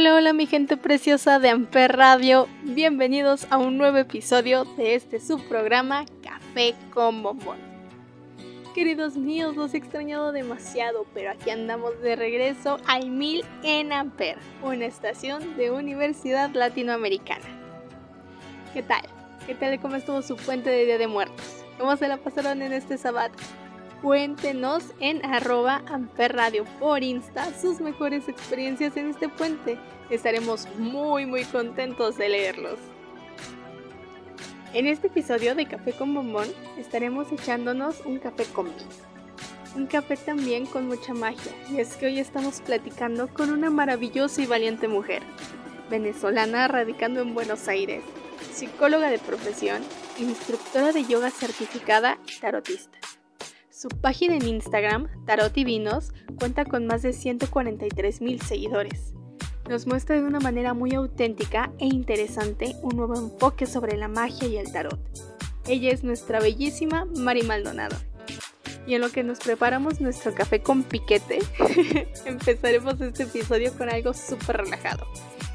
Hola, hola mi gente preciosa de Amper Radio. Bienvenidos a un nuevo episodio de este subprograma Café con Bombón. Queridos míos, los he extrañado demasiado, pero aquí andamos de regreso al Mil en Amper, una estación de Universidad Latinoamericana. ¿Qué tal? ¿Qué tal cómo estuvo su puente de Día de Muertos? ¿Cómo se la pasaron en este sábado? Cuéntenos en arroba amperradio por Insta sus mejores experiencias en este puente. Estaremos muy muy contentos de leerlos. En este episodio de Café con Bombón estaremos echándonos un café conmigo. Un café también con mucha magia, y es que hoy estamos platicando con una maravillosa y valiente mujer, venezolana radicando en Buenos Aires, psicóloga de profesión, instructora de yoga certificada y tarotista. Su página en Instagram, Tarot y Vinos, cuenta con más de 143 mil seguidores. Nos muestra de una manera muy auténtica e interesante un nuevo enfoque sobre la magia y el tarot. Ella es nuestra bellísima Mari Maldonado. Y en lo que nos preparamos nuestro café con piquete, empezaremos este episodio con algo súper relajado.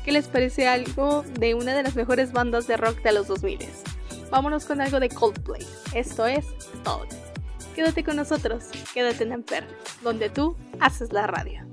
¿Qué les parece algo de una de las mejores bandas de rock de los 2000? Vámonos con algo de Coldplay. Esto es. Quédate con nosotros, quédate en Amper, donde tú haces la radio.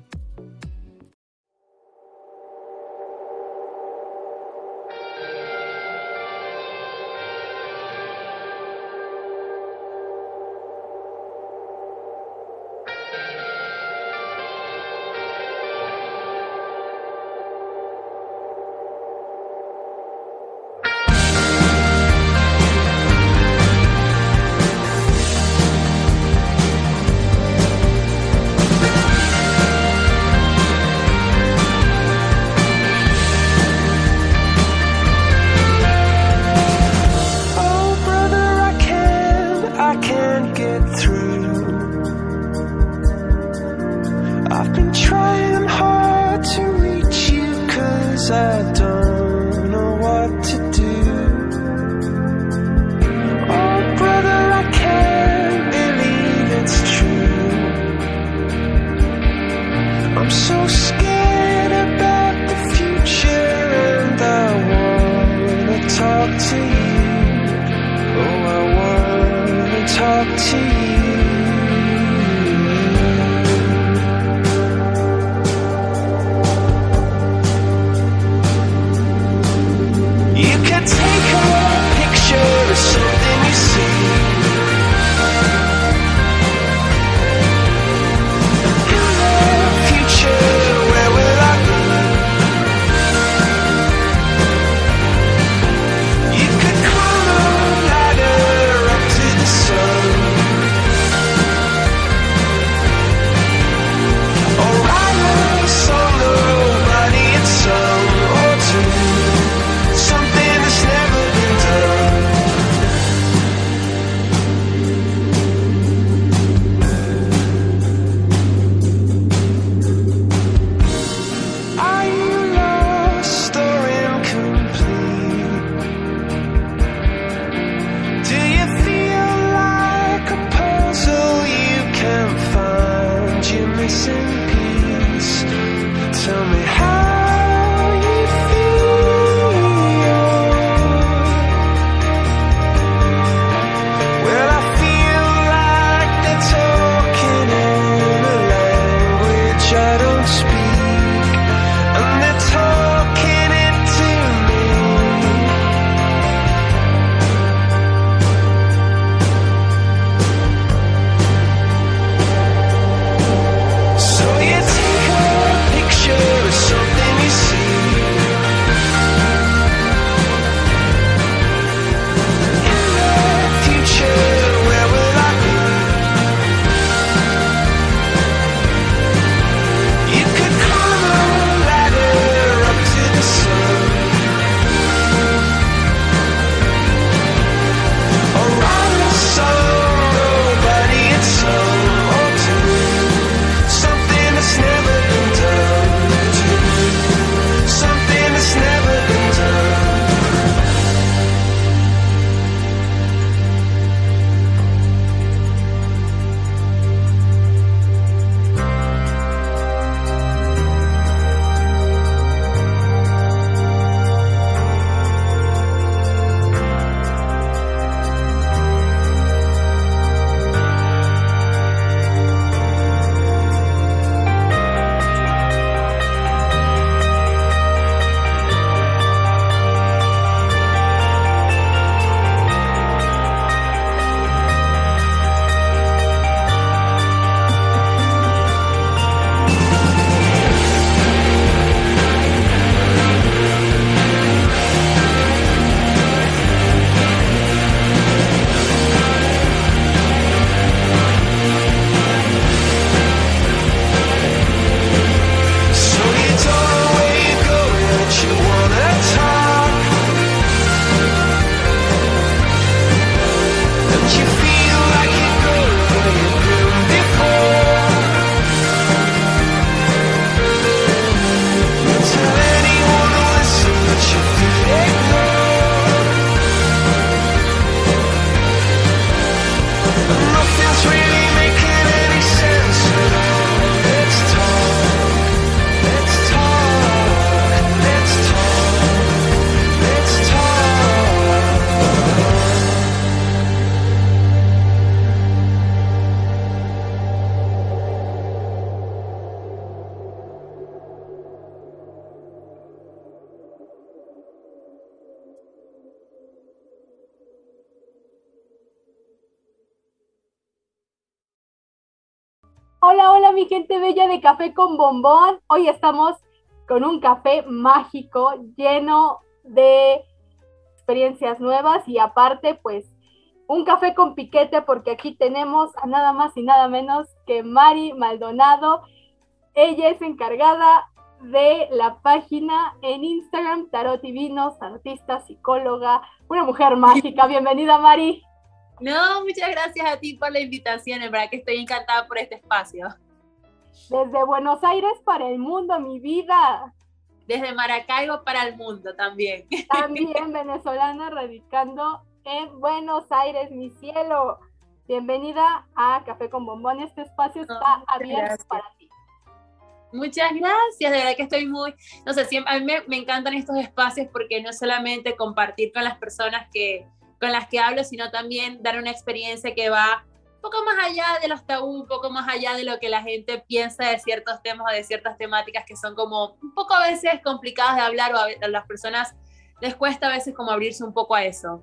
Hola, hola mi gente bella de Café con Bombón. Hoy estamos con un café mágico lleno de experiencias nuevas y aparte pues un café con piquete porque aquí tenemos a nada más y nada menos que Mari Maldonado. Ella es encargada de la página en Instagram Tarot Divinos, artista, psicóloga, una mujer mágica. Bienvenida Mari. No, muchas gracias a ti por la invitación, en verdad que estoy encantada por este espacio. Desde Buenos Aires para el mundo, mi vida. Desde Maracaibo para el mundo también. También venezolana radicando en Buenos Aires, mi cielo. Bienvenida a Café con Bombón. Este espacio está abierto gracias. para ti. Muchas gracias, de verdad que estoy muy, no sé, siempre, a mí me, me encantan estos espacios porque no solamente compartir con las personas que, con las que hablo, sino también dar una experiencia que va un poco más allá de los tabú, un poco más allá de lo que la gente piensa de ciertos temas o de ciertas temáticas que son como un poco a veces complicadas de hablar o a, las personas les cuesta a veces como abrirse un poco a eso.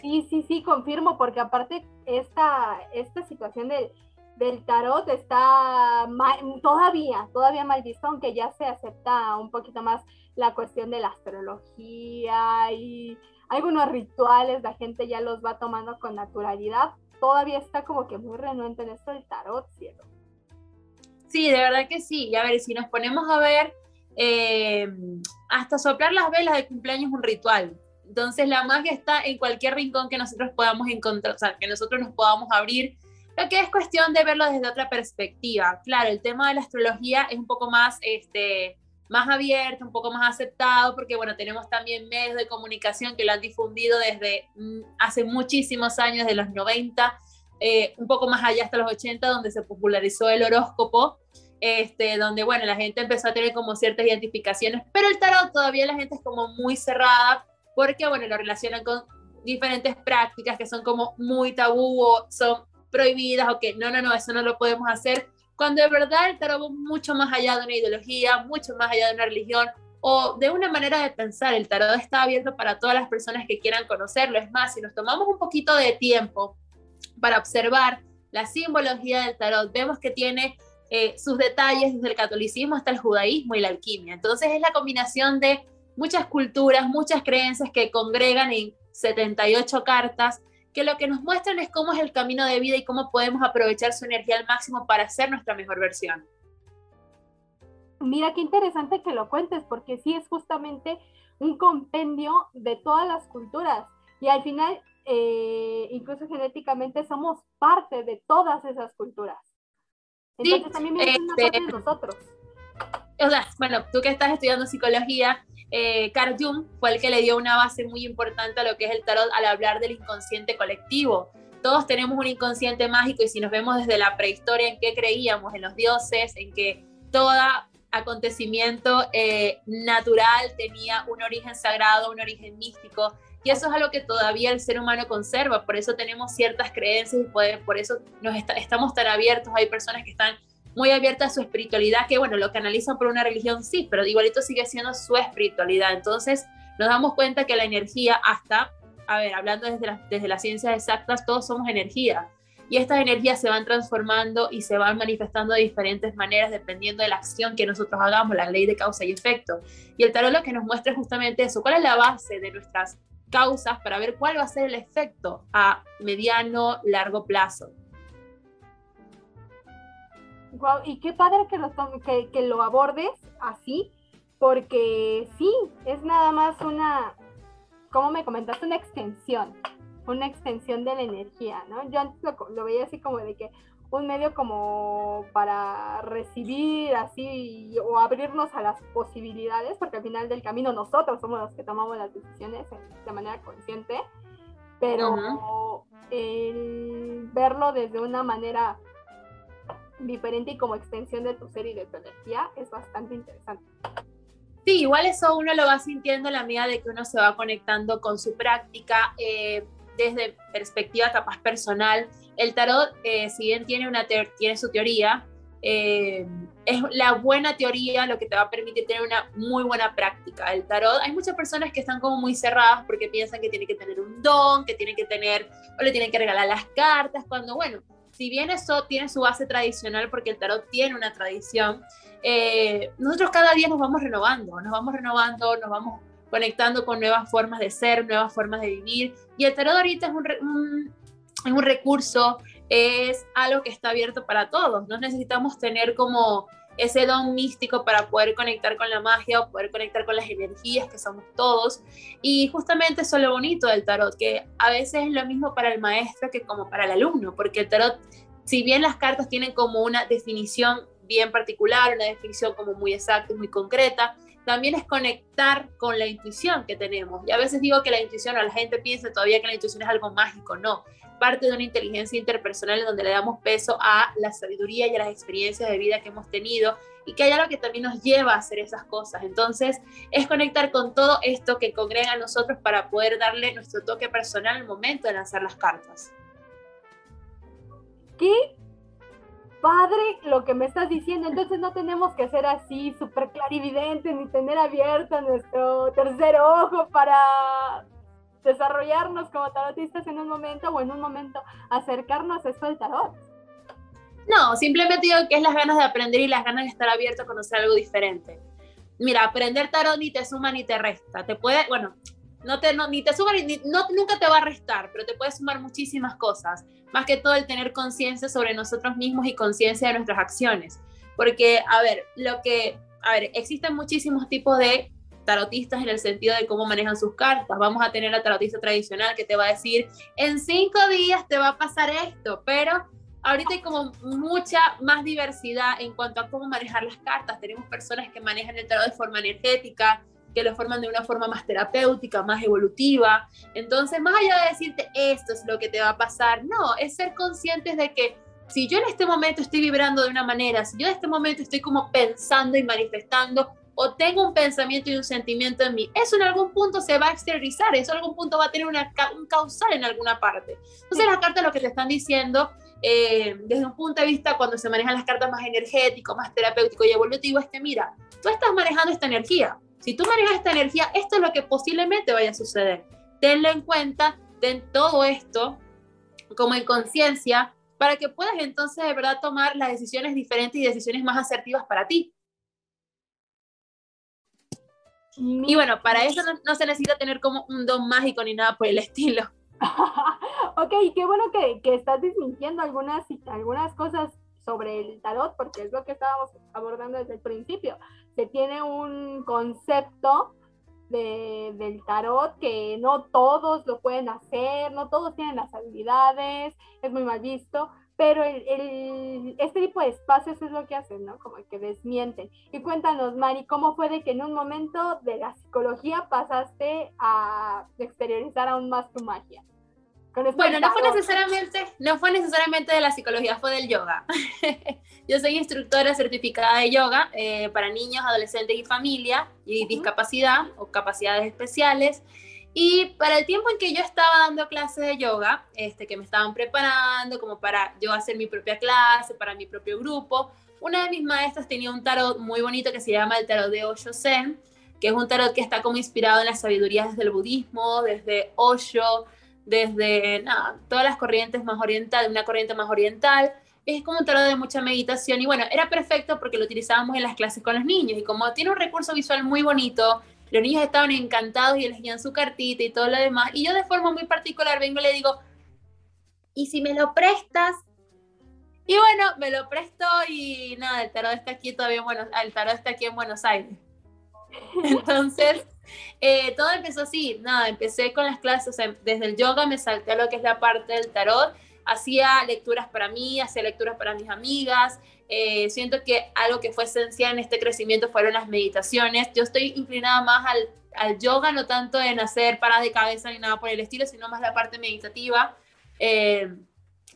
Sí, sí, sí, confirmo, porque aparte esta, esta situación del, del tarot está todavía, todavía mal visto, aunque ya se acepta un poquito más la cuestión de la astrología y algunos rituales, la gente ya los va tomando con naturalidad. Todavía está como que muy renuente en esto del tarot, cielo. Sí, de verdad que sí. Y a ver, si nos ponemos a ver, eh, hasta soplar las velas de cumpleaños es un ritual. Entonces la magia está en cualquier rincón que nosotros podamos encontrar, o sea, que nosotros nos podamos abrir. Lo que es cuestión de verlo desde otra perspectiva. Claro, el tema de la astrología es un poco más, este, más abierto, un poco más aceptado, porque bueno, tenemos también medios de comunicación que lo han difundido desde mm, hace muchísimos años, de los 90, eh, un poco más allá hasta los 80, donde se popularizó el horóscopo, este, donde bueno, la gente empezó a tener como ciertas identificaciones, pero el tarot todavía la gente es como muy cerrada, porque bueno, lo relacionan con diferentes prácticas que son como muy tabú o son prohibidas o que no, no, no, eso no lo podemos hacer, cuando de verdad el tarot va mucho más allá de una ideología, mucho más allá de una religión o de una manera de pensar. El tarot está abierto para todas las personas que quieran conocerlo. Es más, si nos tomamos un poquito de tiempo para observar la simbología del tarot, vemos que tiene eh, sus detalles desde el catolicismo hasta el judaísmo y la alquimia. Entonces es la combinación de muchas culturas, muchas creencias que congregan en 78 cartas que lo que nos muestran es cómo es el camino de vida y cómo podemos aprovechar su energía al máximo para ser nuestra mejor versión. Mira qué interesante que lo cuentes, porque sí es justamente un compendio de todas las culturas. Y al final, eh, incluso genéticamente, somos parte de todas esas culturas. Entonces Sí, también siendo este- parte de nosotros. O sea, bueno, tú que estás estudiando psicología, eh, Carl Jung fue el que le dio una base muy importante a lo que es el tarot al hablar del inconsciente colectivo. Todos tenemos un inconsciente mágico y si nos vemos desde la prehistoria en qué creíamos, en los dioses, en que todo acontecimiento eh, natural tenía un origen sagrado, un origen místico, y eso es algo que todavía el ser humano conserva, por eso tenemos ciertas creencias y por eso nos estamos tan abiertos, hay personas que están muy abiertas a su espiritualidad, que bueno, lo canalizan por una religión, sí, pero igualito sigue siendo su espiritualidad, entonces nos damos cuenta que la energía hasta, a ver, hablando desde, desde las ciencias exactas, todos somos energía, y estas energías se van transformando y se van manifestando de diferentes maneras dependiendo de la acción que nosotros hagamos, la ley de causa y efecto. Y el tarot lo que nos muestra es justamente eso, cuál es la base de nuestras causas para ver cuál va a ser el efecto a mediano, largo plazo. Guau, y qué padre que lo, que, que lo abordes así, porque sí, es nada más una, como me comentaste, una extensión, una extensión de la energía, ¿no? Yo antes lo, lo veía así como de que un medio como para recibir así o abrirnos a las posibilidades, porque al final del camino nosotros somos los que tomamos las decisiones de manera consciente, pero el verlo desde una manera diferente y como extensión de tu ser y de tu energía es bastante interesante. Sí, igual eso uno lo va sintiendo a la medida de que uno se va conectando con su práctica eh, desde perspectiva capaz personal. El tarot, eh, si bien tiene, una tiene su teoría, eh, es la buena teoría lo que te va a permitir tener una muy buena práctica. El tarot, hay muchas personas que están como muy cerradas porque piensan que tiene que tener un don, que tiene que tener, o le tienen que regalar las cartas, cuando bueno, si bien eso tiene su base tradicional, porque el tarot tiene una tradición, eh, nosotros cada día nos vamos renovando, nos vamos renovando, nos vamos conectando con nuevas formas de ser, nuevas formas de vivir. Y el tarot ahorita es un, es un recurso, es algo que está abierto para todos. No necesitamos tener como ese don místico para poder conectar con la magia o poder conectar con las energías que somos todos. Y justamente eso es lo bonito del tarot, que a veces es lo mismo para el maestro que como para el alumno, porque el tarot, si bien las cartas tienen como una definición bien particular, una definición como muy exacta y muy concreta, también es conectar con la intuición que tenemos. Y a veces digo que la intuición, o la gente piensa todavía que la intuición es algo mágico, no parte de una inteligencia interpersonal donde le damos peso a la sabiduría y a las experiencias de vida que hemos tenido y que hay algo que también nos lleva a hacer esas cosas. Entonces, es conectar con todo esto que congrega a nosotros para poder darle nuestro toque personal al momento de lanzar las cartas. ¿Qué padre lo que me estás diciendo. Entonces no tenemos que ser así súper clarividentes ni tener abierto nuestro tercer ojo para desarrollarnos como tarotistas en un momento o en un momento acercarnos a esto del tarot. No, simplemente digo que es las ganas de aprender y las ganas de estar abierto a conocer algo diferente. Mira, aprender tarot ni te suma ni te resta. Te puede, bueno, no te, ni te suma ni, no, nunca te va a restar, pero te puede sumar muchísimas cosas. Más que todo el tener conciencia sobre nosotros mismos y conciencia de nuestras acciones. Porque, a ver, lo que, a ver, existen muchísimos tipos de tarotistas en el sentido de cómo manejan sus cartas. Vamos a tener la tarotista tradicional que te va a decir, en cinco días te va a pasar esto, pero ahorita hay como mucha más diversidad en cuanto a cómo manejar las cartas. Tenemos personas que manejan el tarot de forma energética, que lo forman de una forma más terapéutica, más evolutiva. Entonces, más allá de decirte esto es lo que te va a pasar, no, es ser conscientes de que si yo en este momento estoy vibrando de una manera, si yo en este momento estoy como pensando y manifestando o tengo un pensamiento y un sentimiento en mí, eso en algún punto se va a exteriorizar, eso en algún punto va a tener una, un causal en alguna parte. Entonces las cartas lo que te están diciendo eh, desde un punto de vista cuando se manejan las cartas más energético, más terapéutico y evolutivo es que mira, tú estás manejando esta energía. Si tú manejas esta energía, esto es lo que posiblemente vaya a suceder. Tenlo en cuenta, ten todo esto como en conciencia para que puedas entonces de verdad tomar las decisiones diferentes y decisiones más asertivas para ti. Y bueno, para eso no, se necesita tener como un don mágico ni nada por el estilo. ok, qué bueno que, que, estás disminuyendo algunas, algunas cosas sobre el tarot, porque es lo que estábamos abordando desde el principio. Se tiene un concepto de, del tarot que no todos lo pueden hacer, no todos tienen las habilidades, es muy mal visto, pero el, este tipo de espacios es lo que hacen, ¿no? Como que desmienten. Y cuéntanos, Mari, ¿cómo fue de que en un momento de la psicología pasaste a exteriorizar aún más tu magia? Bueno, no fue, necesariamente, no fue necesariamente de la psicología, fue del yoga. Yo soy instructora certificada de yoga eh, para niños, adolescentes y familia y discapacidad o capacidades especiales. Y para el tiempo en que yo estaba dando clases de yoga, este, que me estaban preparando como para yo hacer mi propia clase, para mi propio grupo, una de mis maestras tenía un tarot muy bonito que se llama el tarot de Osho Zen, que es un tarot que está como inspirado en las sabidurías desde el budismo, desde Osho, desde nada, todas las corrientes más orientales, una corriente más oriental. Es como un tarot de mucha meditación y bueno, era perfecto porque lo utilizábamos en las clases con los niños y como tiene un recurso visual muy bonito, los niños estaban encantados y elegían su cartita y todo lo demás. Y yo de forma muy particular vengo y le digo, ¿y si me lo prestas? Y bueno, me lo prestó y nada, el tarot está aquí todavía en Buenos, el tarot está aquí en Buenos Aires. Entonces, eh, todo empezó así, nada, empecé con las clases, desde el yoga me salté a lo que es la parte del tarot, hacía lecturas para mí, hacía lecturas para mis amigas, eh, siento que algo que fue esencial en este crecimiento fueron las meditaciones. Yo estoy inclinada más al, al yoga, no tanto en hacer paradas de cabeza ni nada por el estilo, sino más la parte meditativa. Eh,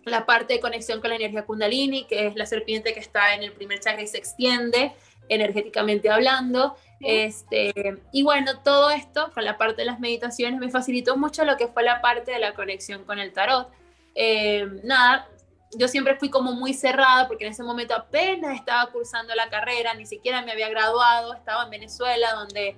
la parte de conexión con la energía kundalini, que es la serpiente que está en el primer chakra y se extiende energéticamente hablando. Este, y bueno, todo esto con la parte de las meditaciones me facilitó mucho lo que fue la parte de la conexión con el tarot. Eh, nada, yo siempre fui como muy cerrada porque en ese momento apenas estaba cursando la carrera, ni siquiera me había graduado, estaba en Venezuela donde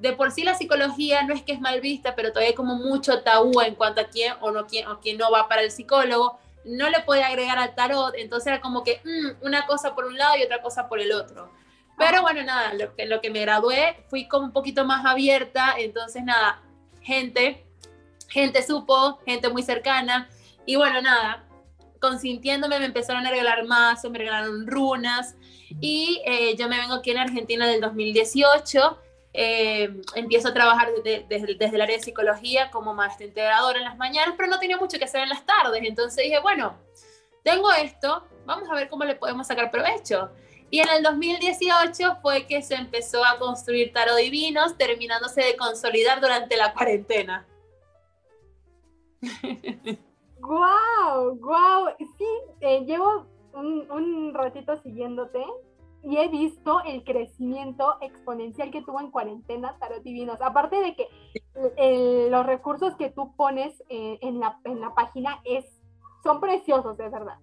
de por sí la psicología no es que es mal vista, pero todavía hay como mucho tabú en cuanto a quién o no quién o quién no va para el psicólogo. no le podía agregar al tarot, entonces era como que mm, una cosa por un lado y otra cosa por el otro. Pero bueno, nada, lo que, lo que me gradué fui como un poquito más abierta, entonces nada, gente, gente supo, gente muy cercana, y bueno, nada, consintiéndome me empezaron a regalar mazos, me regalaron runas, y eh, yo me vengo aquí en Argentina del 2018, eh, empiezo a trabajar desde, desde, el área de psicología como maestra integradora en las mañanas, pero no tenía mucho que hacer en las tardes, entonces dije, bueno, tengo esto, vamos a ver cómo le podemos sacar provecho. Y en el 2018 fue que se empezó a construir tarot divinos, terminándose de consolidar durante la cuarentena. ¡Guau! ¡Guau! Sí, eh, llevo un, un ratito siguiéndote y he visto el crecimiento exponencial que tuvo en cuarentena Tarot Divinos. Aparte de que los recursos que tú pones eh, en, la, en, la, página es, son preciosos, de verdad.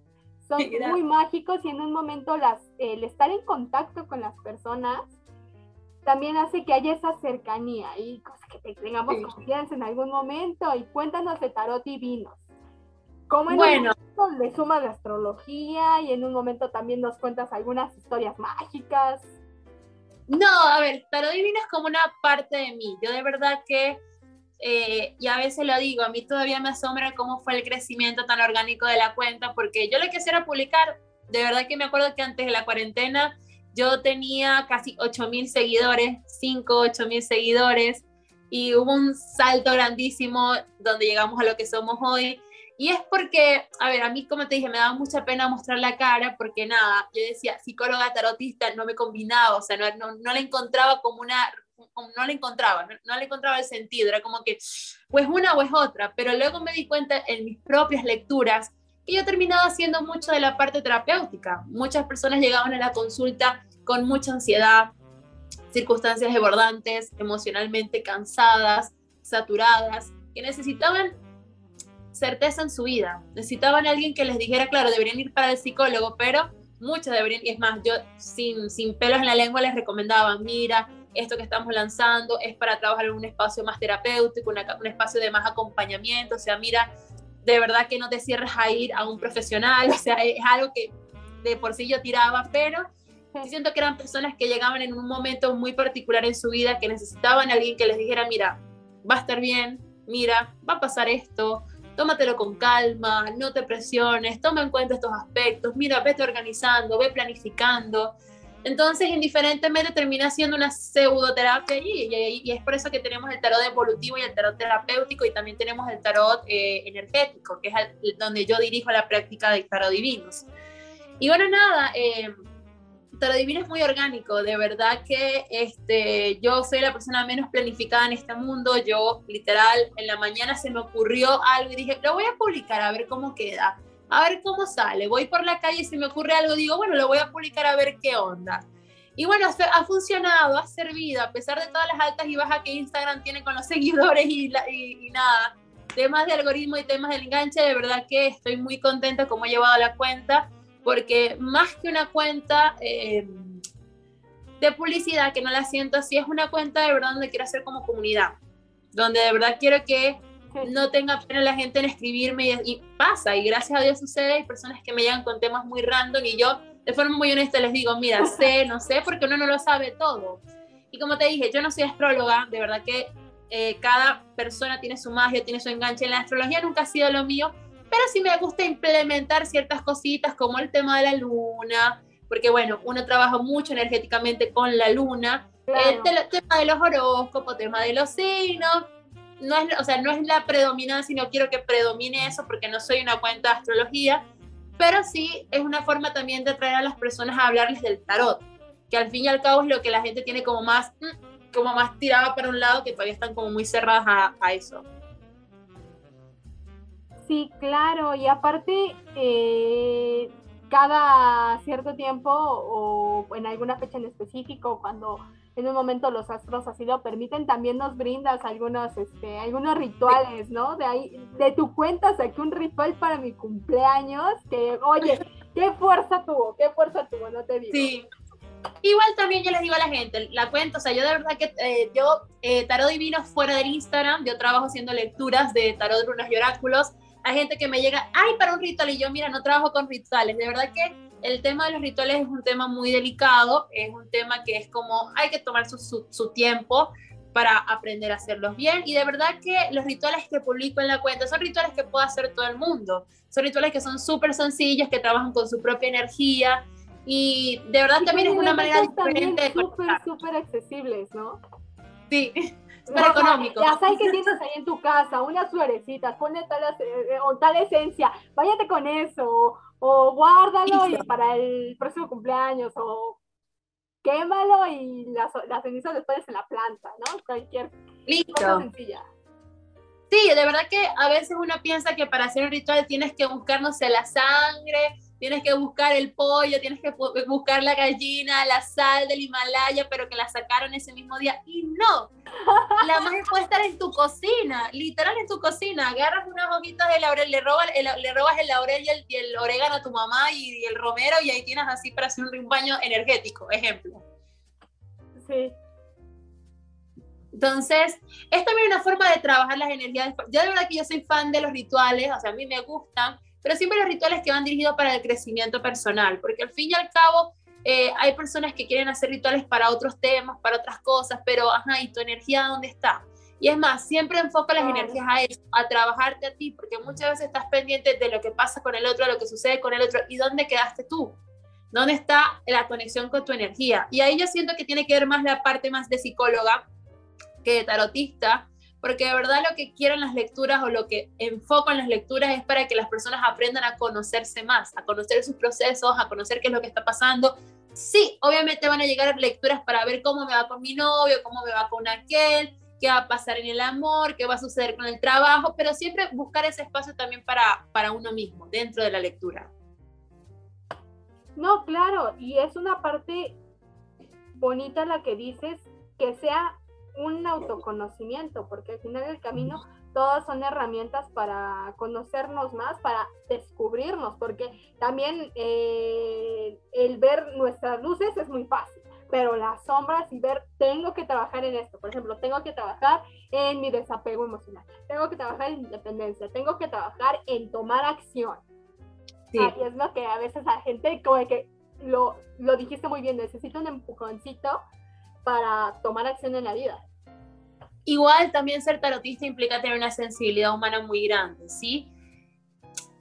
Son muy mágicos y en un momento las, el estar en contacto con las personas también hace que haya esa cercanía y que tengamos confianza en algún momento. Y cuéntanos de Tarot Divinos. ¿Cómo en bueno. un le suma la astrología y en un momento también nos cuentas algunas historias mágicas? No, a ver, Tarot Divino es como una parte de mí. Yo de verdad que, eh, y a veces lo digo, a mí todavía me asombra cómo fue el crecimiento tan orgánico de la cuenta, porque yo lo quisiera publicar, de verdad que me acuerdo que antes de la cuarentena yo tenía casi 8.000 seguidores, 5, 8.000 seguidores, y hubo un salto grandísimo donde llegamos a lo que somos hoy y es porque, a ver, a mí, como te dije, me daba mucha pena mostrar la cara porque nada, yo decía, psicóloga tarotista no me combinaba, o sea, no, no, no la encontraba como una, no la encontraba, no, no le encontraba el sentido, era como que, pues una o es otra, pero luego me di cuenta en mis propias lecturas que yo terminaba haciendo mucho de la parte terapéutica. Muchas personas llegaban a la consulta con mucha ansiedad, circunstancias desbordantes, emocionalmente cansadas, saturadas, que necesitaban certeza en su vida. Necesitaban a alguien que les dijera, claro, deberían ir para el psicólogo, pero muchos deberían, y es más, yo sin, sin pelos en la lengua les recomendaba, mira, esto que estamos lanzando es para trabajar en un espacio más terapéutico, un espacio de más acompañamiento, o sea, mira, de verdad que no te cierres a ir a un profesional, o sea, es algo que de por sí yo tiraba, pero siento que eran personas que llegaban en un momento muy particular en su vida, que necesitaban a alguien que les dijera, mira, va a estar bien, mira, va a pasar esto, tómatelo con calma, no te presiones, toma en cuenta estos aspectos, mira, vete organizando, ve planificando. Entonces, indiferentemente, termina siendo una pseudoterapia y, y, es por eso que tenemos el tarot evolutivo y el tarot terapéutico y también tenemos el tarot eh, energético, que es donde yo dirijo la práctica de tarot divinos. Y bueno, nada, eh, Tarot Divino es muy orgánico, de verdad que este, yo soy la persona menos planificada en este mundo, yo literal en la mañana se me ocurrió algo y dije, lo voy a publicar a ver cómo queda, a ver cómo sale, voy por la calle y se me ocurre algo, digo, bueno, lo voy a publicar a ver qué onda. Y bueno, ha funcionado, ha servido, a pesar de todas las altas y bajas que Instagram tiene con los seguidores y, y nada, temas de algoritmo y temas del enganche, de verdad que estoy muy contenta como he llevado la cuenta porque más que una cuenta eh, de publicidad, que no la siento así, es una cuenta de verdad donde quiero hacer como comunidad, donde de verdad quiero que no tenga pena la gente en escribirme y, pasa, y gracias a Dios sucede, hay personas que me llegan con temas muy random y yo de forma muy honesta les digo, mira, sé, no sé, porque uno no lo sabe todo. Y como te dije, yo no soy astróloga, de verdad que eh, cada persona tiene su magia, tiene su enganche en la astrología, nunca ha sido lo mío, pero sí me gusta implementar ciertas cositas como el tema de la luna, porque bueno, uno trabaja mucho energéticamente con la luna, el, tema de los horóscopos, tema de los signos, no es, o sea, no es la predominancia, no quiero que predomine eso porque no soy una cuenta de astrología, pero sí es una forma también de atraer a las personas a hablarles del tarot, que al fin y al cabo es lo que la gente tiene como más, mm, como más tirada para un lado, que todavía están como muy cerradas a, a eso. Sí, claro, y aparte, eh, cada cierto tiempo o en alguna fecha en específico, cuando en un momento los astros así lo permiten, también nos brindas algunos, este, algunos rituales, ¿no? De ahí, de tu cuenta saqué un ritual para mi cumpleaños, que, oye, qué fuerza tuvo, qué fuerza tuvo, no te digo. Sí. Igual también yo les digo a la gente, la cuenta, o sea, yo de verdad que eh, yo, eh, Tarot Divino fuera del Instagram, yo trabajo haciendo lecturas de Tarot, Runas y Oráculos, hay gente que me llega, ay, para un ritual, y yo, mira, no trabajo con rituales. De verdad que el tema de los rituales es un tema muy delicado, es un tema que es como, hay que tomar su, su, su tiempo para aprender a hacerlos bien. Y de verdad que los rituales que publico en la cuenta son rituales que puede hacer todo el mundo. Son rituales que son súper sencillos, que trabajan con su propia energía. Y de verdad también es una manera diferente de súper, súper accesibles, ¿no? Sí, súper económico. Ya sabes que tienes ahí en tu casa, unas florecitas, ponle tal, eh, o tal esencia, váyate con eso, o guárdalo y para el próximo cumpleaños, o quémalo y las, las cenizas después en la planta, ¿no? Cualquier Listo. cosa sencilla. Sí, de verdad que a veces uno piensa que para hacer un ritual tienes que buscar, no sé, la sangre, tienes que buscar el pollo, tienes que bu- buscar la gallina, la sal del Himalaya, pero que la sacaron ese mismo día. Y no, la magia puede estar en tu cocina, literal en tu cocina. Agarras unas hojitas de laurel, le, robas el, le robas el laurel y el, y el orégano a tu mamá y, y el romero y ahí tienes así para hacer un baño energético, ejemplo. Sí. Entonces, es también una forma de trabajar las energías. Yo de verdad que yo soy fan de los rituales, o sea, a mí me gustan, pero siempre los rituales que van dirigidos para el crecimiento personal, porque al fin y al cabo eh, hay personas que quieren hacer rituales para otros temas, para otras cosas, pero, ajá, ¿y tu energía dónde está? Y es más, siempre enfoco las energías a eso, a trabajarte a ti, porque muchas veces estás pendiente de lo que pasa con el otro, lo que sucede con el otro, y dónde quedaste tú. ¿Dónde está la conexión con tu energía? Y ahí yo siento que tiene que ver más la parte más de psicóloga, que de tarotista, porque de verdad lo que quiero en las lecturas o lo que enfoco en las lecturas es para que las personas aprendan a conocerse más, a conocer sus procesos, a conocer qué es lo que está pasando. Sí, obviamente van a llegar lecturas para ver cómo me va con mi novio, cómo me va con aquel, qué va a pasar en el amor, qué va a suceder con el trabajo, pero siempre buscar ese espacio también para, para uno mismo, dentro de la lectura. No, claro, y es una parte bonita la que dices, que sea un autoconocimiento, porque al final del camino todas son herramientas para conocernos más, para descubrirnos, porque también eh, el ver nuestras luces es muy fácil, pero las sombras y ver, tengo que trabajar en esto, por ejemplo, tengo que trabajar en mi desapego emocional, tengo que trabajar en independencia, tengo que trabajar en tomar acción. Sí. Ahí es lo que a veces la gente como que lo, lo dijiste muy bien, necesita un empujoncito para tomar acción en la vida. Igual también ser tarotista implica tener una sensibilidad humana muy grande, ¿sí?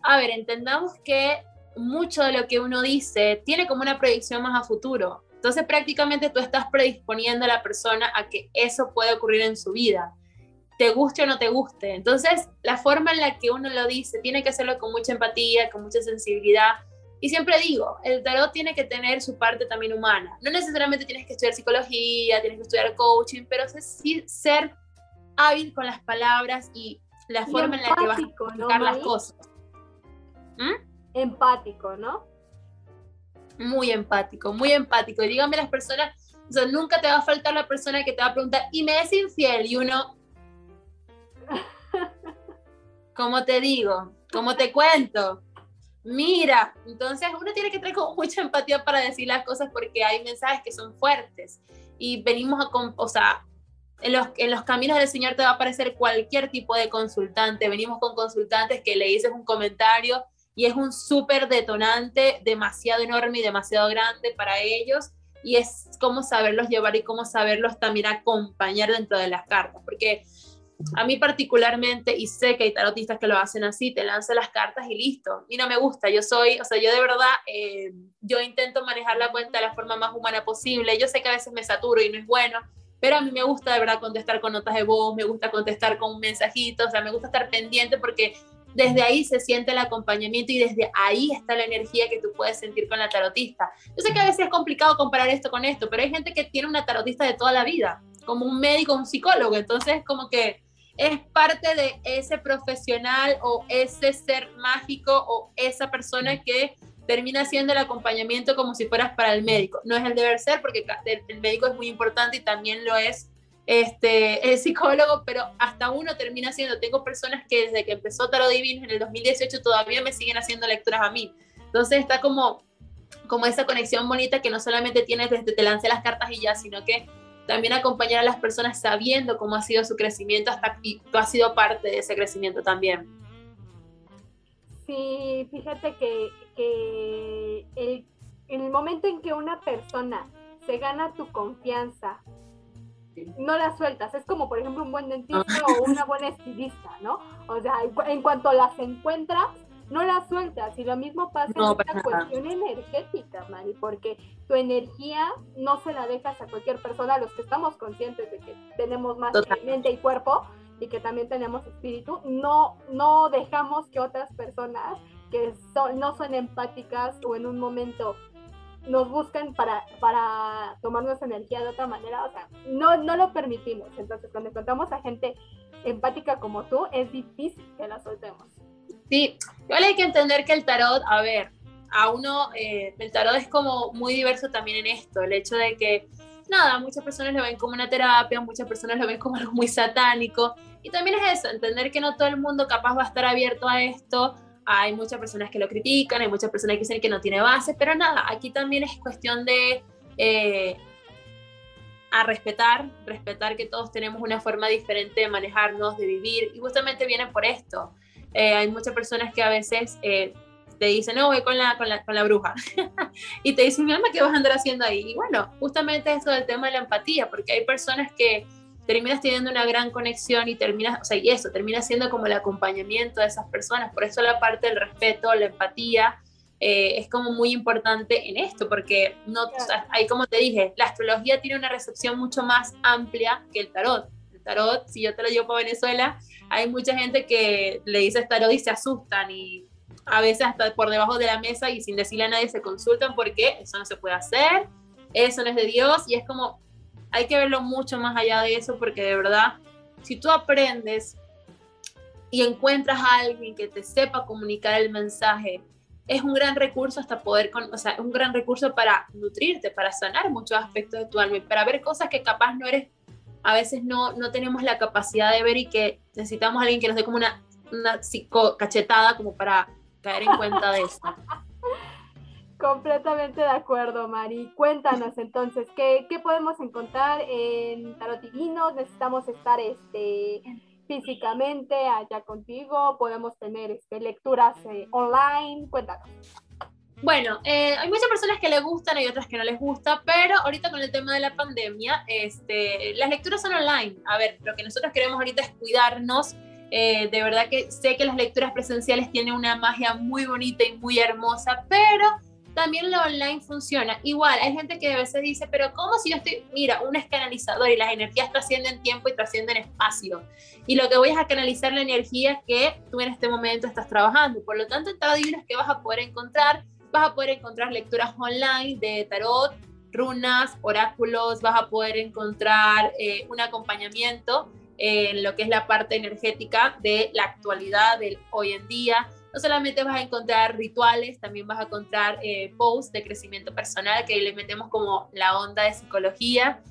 A ver, entendamos que mucho de lo que uno dice tiene como una proyección más a futuro. Entonces prácticamente tú estás predisponiendo a la persona a que eso puede ocurrir en su vida, te guste o no te guste. Entonces la forma en la que uno lo dice tiene que hacerlo con mucha empatía, con mucha sensibilidad. Y siempre digo, el tarot tiene que tener su parte también humana. No necesariamente tienes que estudiar psicología, tienes que estudiar coaching, pero sí ser hábil con las palabras y la Y forma en la que vas a empático, ¿no, las cosas. Empático, ¿no? Muy empático, muy empático. Y díganme las personas, o sea, nunca te va a faltar la persona que te va a preguntar, ¿y me es infiel? Y uno, ¿cómo te digo? ¿Cómo te cuento? Mira, entonces uno tiene que tener como mucha empatía para decir las cosas porque hay mensajes que son fuertes y venimos a, o sea, en los, en los caminos del Señor te va a aparecer cualquier tipo de consultante. Venimos con consultantes que le dices un comentario y es un súper detonante demasiado enorme y demasiado grande para ellos y es cómo saberlos llevar y cómo saberlos también acompañar dentro de las cartas, porque a mí particularmente, y sé que hay tarotistas que lo hacen así, te lanzan las cartas y listo, y no me gusta, yo soy, o sea, yo de verdad, eh, yo intento manejar la cuenta de la forma más humana posible, yo sé que a veces me saturo y no es bueno, pero a mí me gusta de verdad contestar con notas de voz, me gusta contestar con un mensajito, o sea, me gusta estar pendiente porque desde ahí se siente el acompañamiento y desde ahí está la energía que tú puedes sentir con la tarotista. Yo sé que a veces es complicado comparar esto con esto, pero hay gente que tiene una tarotista de toda la vida, como un médico, un psicólogo, entonces como que es parte de ese profesional o ese ser mágico o esa persona que termina haciendo el acompañamiento como si fueras para el médico. No es el deber ser porque el médico es muy importante y también lo es este, el psicólogo, pero hasta uno termina haciendo. Tengo personas que desde que empezó Tarot Divino en el 2018 todavía me siguen haciendo lecturas a mí. Entonces está como, como esa conexión bonita que no solamente tienes desde te lancé las cartas y ya, sino que también acompañar a las personas sabiendo cómo ha sido su crecimiento hasta y tú has sido parte de ese crecimiento también. sí, fíjate que, que el, el momento en que una persona se gana tu confianza, no la sueltas. Es como, por ejemplo, un buen dentista o una buena estilista, ¿no? O sea, en cuanto las encuentras, no las sueltas. Y lo mismo pasa No, en esta cuestión energética, Mari, porque tu energía no se la dejas a cualquier persona, los que estamos conscientes de que tenemos más que mente y cuerpo y que también tenemos espíritu, no, no dejamos que otras personas que son, no son empáticas o en un momento nos buscan para, para tomarnos energía de otra manera, o sea, no, no lo permitimos. Entonces, cuando encontramos a gente empática como tú, es difícil que la soltemos. Sí, igual hay que entender que el tarot, a ver, a uno, eh, el tarot es como muy diverso también en esto, el hecho de que, nada, muchas personas lo ven como una terapia, muchas personas lo ven como algo muy satánico, y también es eso, entender que no todo el mundo capaz va a estar abierto a esto, hay muchas personas que lo critican, hay muchas personas que dicen que no tiene base, pero nada, aquí también es cuestión de... eh, a respetar, respetar que todos tenemos una forma diferente de manejarnos, de vivir, y justamente viene por esto. Eh, hay muchas personas que a veces eh, te dicen, no, voy con la, con la, con la bruja. y te dicen, mi alma, ¿qué vas a andar haciendo ahí? Y bueno, justamente eso del tema de la empatía, porque hay personas que terminas teniendo una gran conexión y terminas, o sea, y eso, termina siendo como el acompañamiento de esas personas. Por eso la parte del respeto, la empatía, eh, es como muy importante en esto, porque no, o sea, ahí como te dije, la astrología tiene una recepción mucho más amplia que el tarot. El tarot, si yo te lo llevo para Venezuela, hay mucha gente que le dice tarot y se asustan y a veces hasta por debajo de la mesa y sin decirle a nadie se consultan porque eso no se puede hacer, eso no es de Dios. Y es como, hay que verlo mucho más allá de eso porque de verdad, si tú aprendes y encuentras a alguien que te sepa comunicar el mensaje, es un gran recurso hasta poder, con, o sea, es un gran recurso para nutrirte, para sanar muchos aspectos de tu alma y para ver cosas que capaz no eres, a veces no, no tenemos la capacidad de ver y que necesitamos a alguien que nos dé como una, una cachetada como para caer en cuenta de eso. Completamente de acuerdo, Mari. Cuéntanos entonces, ¿qué, qué podemos encontrar en Tarot Divino? ¿Necesitamos estar este, físicamente allá contigo? ¿Podemos tener este, lecturas eh, online? Cuéntanos. Bueno, eh, hay muchas personas que les gustan, hay otras que no les gusta, pero ahorita con el tema de la pandemia, este, las lecturas son online. A ver, lo que nosotros queremos ahorita es cuidarnos. Eh, de verdad que sé que las lecturas presenciales tienen una magia muy bonita y muy hermosa, pero también lo online funciona. Igual, hay gente que a veces dice, pero ¿cómo si yo estoy, mira, un es canalizador y las energías trascienden tiempo y trascienden espacio? Y lo que voy es a canalizar la energía que tú en este momento estás trabajando. Por lo tanto, en Divino es que vas a poder encontrar, vas a poder encontrar lecturas online de tarot, runas, oráculos, vas a poder encontrar eh, un acompañamiento en lo que es la parte energética de la actualidad, del hoy en día. No solamente vas a encontrar rituales, también vas a encontrar eh, posts de crecimiento personal que le metemos como la onda de psicología.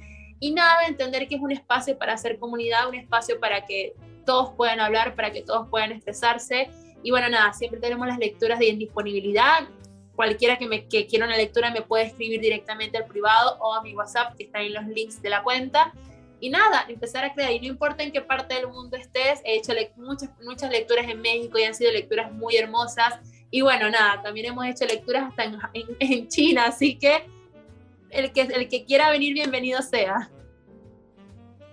Y nada, entender que es un espacio para hacer comunidad, un espacio para que todos puedan hablar, para que todos puedan expresarse. Y bueno, nada, siempre tenemos las lecturas de disponibilidad. Cualquiera que, me, que quiera una lectura me puede escribir directamente al privado o a mi WhatsApp, que está en los links de la cuenta y nada, empezar a crear. Y no importa en qué parte del mundo estés, he hecho le muchas, muchas lecturas en México y han sido lecturas muy hermosas. Y bueno, nada, también hemos hecho lecturas hasta en, en, en China, así que el, que el que quiera venir, bienvenido sea.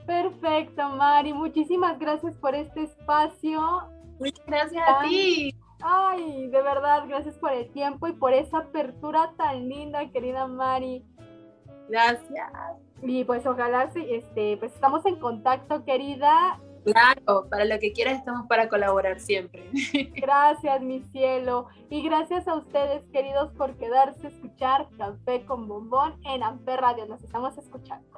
Perfecto, Mari. Muchísimas gracias por este espacio. Muchas gracias a ti. Ay, de verdad, gracias por el tiempo y por esa apertura tan linda, querida Mari. Gracias. Y pues ojalá este, pues estamos en contacto, querida. Claro, para lo que quieras estamos para colaborar siempre. Gracias, mi cielo. Y gracias a ustedes, queridos, por quedarse a escuchar Café con Bombón en Amper Radio. Nos estamos escuchando.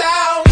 sound.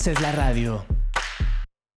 Haces la radio.